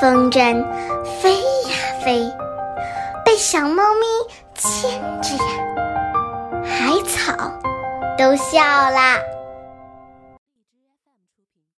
风筝飞呀飞被小猫咪牵着呀海草都笑啦